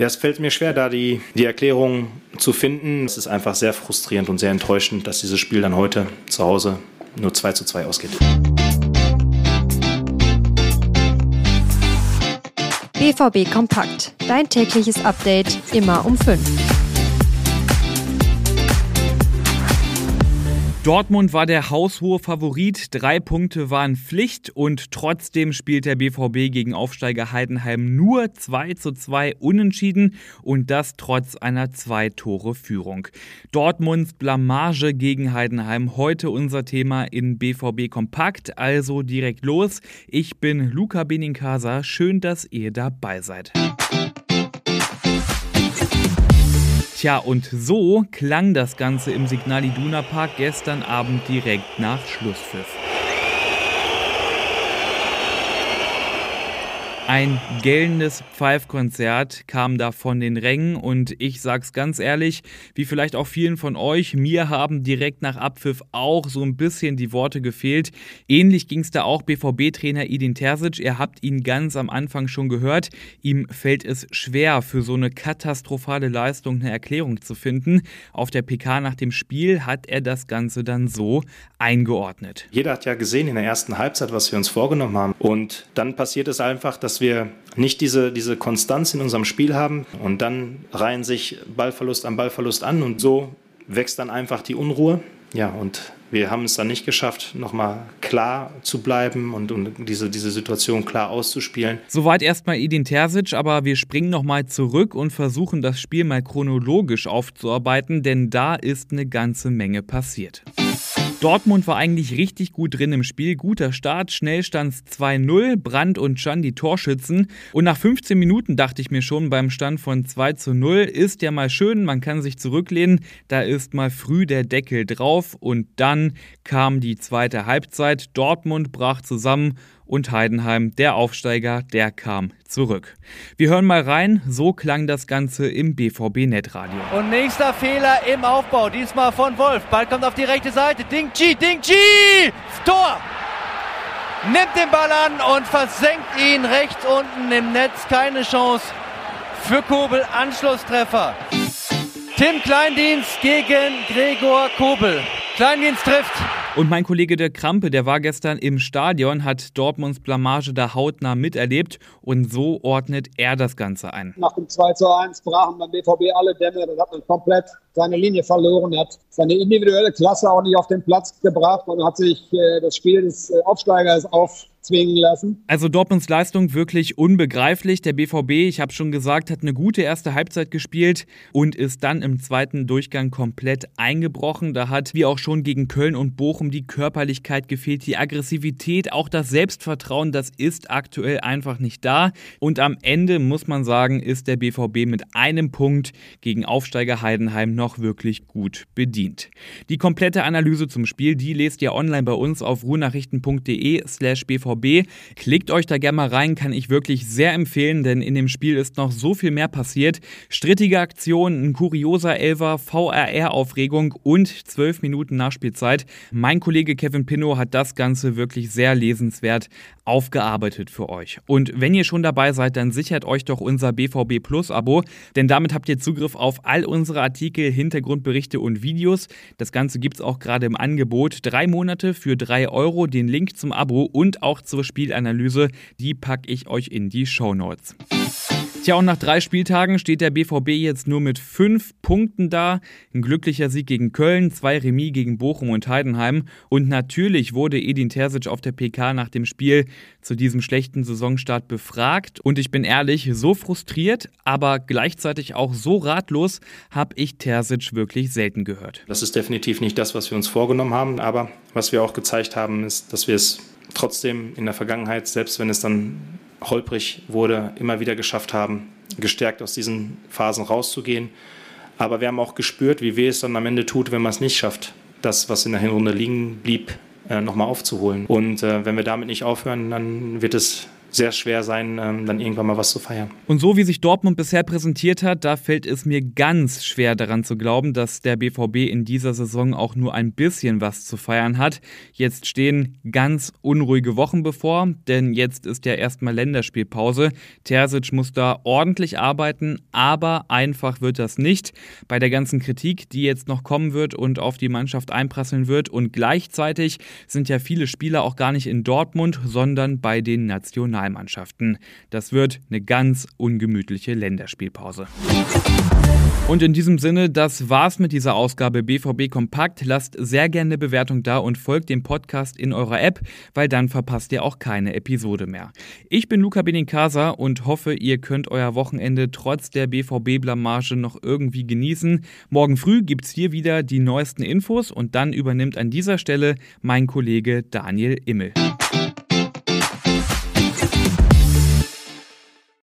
Ja, es fällt mir schwer, da die, die Erklärung zu finden. Es ist einfach sehr frustrierend und sehr enttäuschend, dass dieses Spiel dann heute zu Hause nur 2 zu 2 ausgeht. BVB Kompakt. Dein tägliches Update immer um 5. Dortmund war der haushohe Favorit, drei Punkte waren Pflicht und trotzdem spielt der BVB gegen Aufsteiger Heidenheim nur 2 zu 2 unentschieden und das trotz einer Zwei-Tore-Führung. Dortmunds Blamage gegen Heidenheim, heute unser Thema in BVB Kompakt, also direkt los. Ich bin Luca Benincasa, schön, dass ihr dabei seid. Tja, und so klang das Ganze im Signal Iduna Park gestern Abend direkt nach Schlusspfiff. Ein gellendes Pfeifkonzert kam da von den Rängen und ich sag's ganz ehrlich, wie vielleicht auch vielen von euch, mir haben direkt nach Abpfiff auch so ein bisschen die Worte gefehlt. Ähnlich ging's da auch BVB-Trainer Edin Terzic. Ihr habt ihn ganz am Anfang schon gehört. Ihm fällt es schwer, für so eine katastrophale Leistung eine Erklärung zu finden. Auf der PK nach dem Spiel hat er das Ganze dann so eingeordnet. Jeder hat ja gesehen in der ersten Halbzeit, was wir uns vorgenommen haben. Und dann passiert es einfach, dass wir nicht diese, diese Konstanz in unserem Spiel haben und dann reihen sich Ballverlust an Ballverlust an und so wächst dann einfach die Unruhe. Ja, und wir haben es dann nicht geschafft, nochmal klar zu bleiben und, und, diese, diese Situation klar auszuspielen. Soweit erstmal Edin Terzic, aber wir springen nochmal zurück und versuchen das Spiel mal chronologisch aufzuarbeiten, denn da ist eine ganze Menge passiert. Dortmund war eigentlich richtig gut drin im Spiel. Guter Start, schnell stand 2-0. Brandt und Can die Torschützen. Und nach 15 Minuten dachte ich mir schon beim Stand von 2 zu 0, ist ja mal schön, man kann sich zurücklehnen. Da ist mal früh der Deckel drauf. Und dann kam die zweite Halbzeit. Dortmund brach zusammen und Heidenheim, der Aufsteiger, der kam zurück. Wir hören mal rein, so klang das Ganze im BVB Netradio. Und nächster Fehler im Aufbau, diesmal von Wolf. Ball kommt auf die rechte Seite. Ding Chi, Ding Chi! Tor! Nimmt den Ball an und versenkt ihn rechts unten im Netz. Keine Chance für Kobel. Anschlusstreffer. Tim Kleindienst gegen Gregor Kobel. Kleindienst trifft. Und mein Kollege der Krampe, der war gestern im Stadion, hat Dortmunds Blamage da hautnah miterlebt und so ordnet er das Ganze ein. Nach dem 2 zu 1 brachen beim BVB alle Dämme, das hat man komplett seine Linie verloren, er hat seine individuelle Klasse auch nicht auf den Platz gebracht und hat sich äh, das Spiel des äh, Aufsteigers auf zwingen lassen. Also Dortmunds Leistung wirklich unbegreiflich. Der BVB, ich habe schon gesagt, hat eine gute erste Halbzeit gespielt und ist dann im zweiten Durchgang komplett eingebrochen. Da hat wie auch schon gegen Köln und Bochum die Körperlichkeit gefehlt, die Aggressivität, auch das Selbstvertrauen, das ist aktuell einfach nicht da. Und am Ende muss man sagen, ist der BVB mit einem Punkt gegen Aufsteiger Heidenheim noch wirklich gut bedient. Die komplette Analyse zum Spiel, die lest ihr online bei uns auf ruhnachrichten.de slash bvb. Klickt euch da gerne mal rein, kann ich wirklich sehr empfehlen, denn in dem Spiel ist noch so viel mehr passiert. Strittige Aktionen, ein kurioser Elfer, VRR-Aufregung und zwölf Minuten Nachspielzeit. Mein Kollege Kevin Pinnow hat das Ganze wirklich sehr lesenswert aufgearbeitet für euch. Und wenn ihr schon dabei seid, dann sichert euch doch unser BVB Plus Abo, denn damit habt ihr Zugriff auf all unsere Artikel, Hintergrundberichte und Videos. Das Ganze gibt es auch gerade im Angebot. Drei Monate für drei Euro. Den Link zum Abo und auch zur Spielanalyse, die packe ich euch in die Show Notes. Tja, und nach drei Spieltagen steht der BVB jetzt nur mit fünf Punkten da. Ein glücklicher Sieg gegen Köln, zwei Remis gegen Bochum und Heidenheim. Und natürlich wurde Edin Terzic auf der PK nach dem Spiel zu diesem schlechten Saisonstart befragt. Und ich bin ehrlich, so frustriert, aber gleichzeitig auch so ratlos habe ich Terzic wirklich selten gehört. Das ist definitiv nicht das, was wir uns vorgenommen haben. Aber was wir auch gezeigt haben, ist, dass wir es trotzdem in der Vergangenheit, selbst wenn es dann holprig wurde, immer wieder geschafft haben, gestärkt aus diesen Phasen rauszugehen. Aber wir haben auch gespürt, wie weh es dann am Ende tut, wenn man es nicht schafft, das, was in der Hinrunde liegen blieb, äh, nochmal aufzuholen. Und äh, wenn wir damit nicht aufhören, dann wird es sehr schwer sein, ähm, dann irgendwann mal was zu feiern. Und so wie sich Dortmund bisher präsentiert hat, da fällt es mir ganz schwer daran zu glauben, dass der BVB in dieser Saison auch nur ein bisschen was zu feiern hat. Jetzt stehen ganz unruhige Wochen bevor, denn jetzt ist ja erstmal Länderspielpause. Terzic muss da ordentlich arbeiten, aber einfach wird das nicht. Bei der ganzen Kritik, die jetzt noch kommen wird und auf die Mannschaft einprasseln wird und gleichzeitig sind ja viele Spieler auch gar nicht in Dortmund, sondern bei den Nationalmannschaften. Das wird eine ganz ungemütliche Länderspielpause. Und in diesem Sinne, das war's mit dieser Ausgabe BVB Kompakt. Lasst sehr gerne eine Bewertung da und folgt dem Podcast in eurer App, weil dann verpasst ihr auch keine Episode mehr. Ich bin Luca Benincasa und hoffe, ihr könnt euer Wochenende trotz der BVB-Blamage noch irgendwie genießen. Morgen früh gibt's hier wieder die neuesten Infos und dann übernimmt an dieser Stelle mein Kollege Daniel Immel.